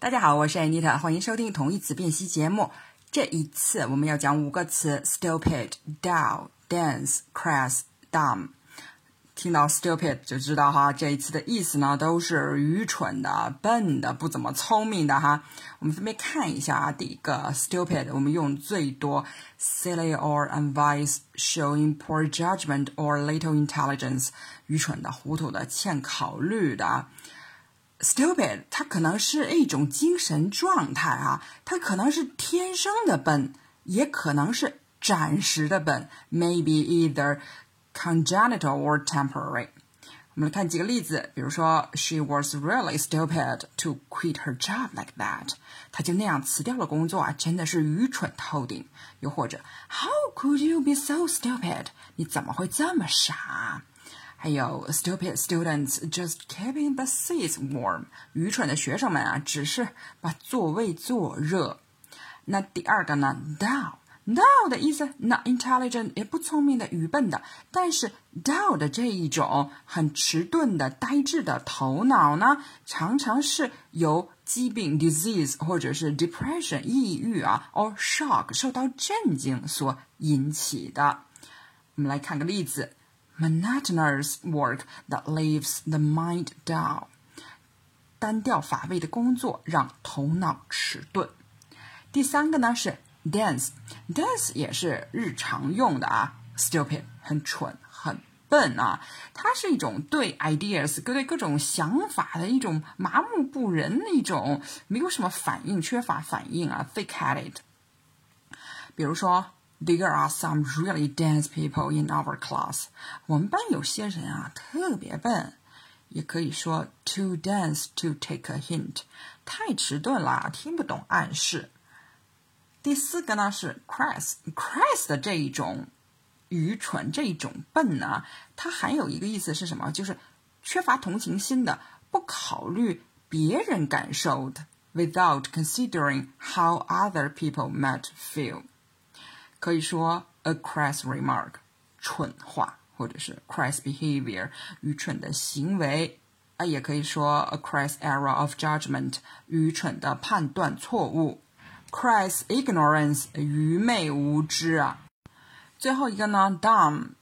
大家好，我是 Anita，欢迎收听同义词辨析节目。这一次我们要讲五个词：stupid、dull、dense、crass、dumb。听到 stupid 就知道哈，这一次的意思呢都是愚蠢的、笨的、不怎么聪明的哈。我们分别看一下啊，第一个 stupid，我们用最多，silly or unwise, showing poor judgment or little intelligence，愚蠢的、糊涂的、欠考虑的。stupid，它可能是一种精神状态啊，它可能是天生的笨，也可能是暂时的笨，maybe either。congenital or temporary。我们来看几个例子，比如说，She was really stupid to quit her job like that。她就那样辞掉了工作啊，真的是愚蠢透顶。又或者，How could you be so stupid？你怎么会这么傻？还有，stupid students just keeping the seats warm。愚蠢的学生们啊，只是把座位坐热。那第二个呢，dull。dull 的意思，not intelligent 也不聪明的、愚笨的。但是 dull 的这一种很迟钝的、呆滞的头脑呢，常常是由疾病 disease 或者是 depression 抑郁啊，or shock 受到震惊所引起的。我们来看个例子：monotonous work that leaves the mind dull。单调乏味的工作让头脑迟钝。第三个呢是。Dance，dance 也是日常用的啊。Stupid，很蠢，很笨啊。它是一种对 ideas，各对各种想法的一种麻木不仁的一种，没有什么反应，缺乏反应啊。Thick-headed。比如说 ，There are some really dense people in our class。我们班有些人啊，特别笨。也可以说，too dense to take a hint，太迟钝了，听不懂暗示。第四个呢是 crass，crass 的这一种愚蠢，这一种笨呢，它还有一个意思是什么？就是缺乏同情心的，不考虑别人感受的，without considering how other people might feel。 可以说 a crass remark，蠢话，或者是 crass behavior，愚蠢的行为啊，也可以说 a crass error of judgment，愚蠢的判断错误。crass ignorance，愚昧无知啊。最后一个呢，dumb，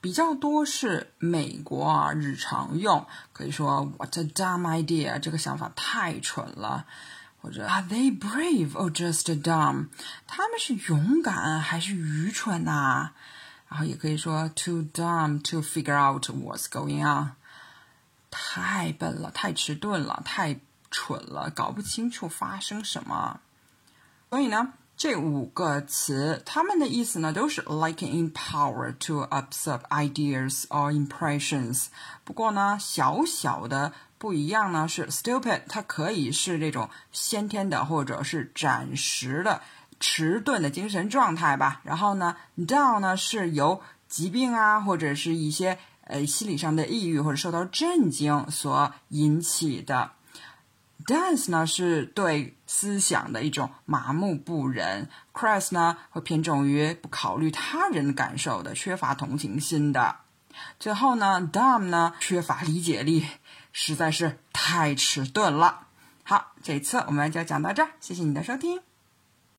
比较多是美国啊日常用，可以说 What a dumb idea，这个想法太蠢了，或者 Are they brave or just dumb？他们是勇敢还是愚蠢呐？然后也可以说 Too dumb to figure out what's going on，太笨了，太迟钝了，太蠢了，搞不清楚发生什么。所以呢，这五个词，它们的意思呢，都是 like in power to absorb ideas or impressions。不过呢，小小的 不一样呢，是 stupid，它可以是这种先天的或者是暂时的迟钝的精神状态吧。然后呢，down 呢是由疾病啊，或者是一些呃心理上的抑郁或者受到震惊所引起的。Dance 呢是对思想的一种麻木不仁，Crass 呢会偏重于不考虑他人感受的，缺乏同情心的。最后呢，Dumb 呢缺乏理解力，实在是太迟钝了。好，这一次我们就讲到这儿，谢谢你的收听。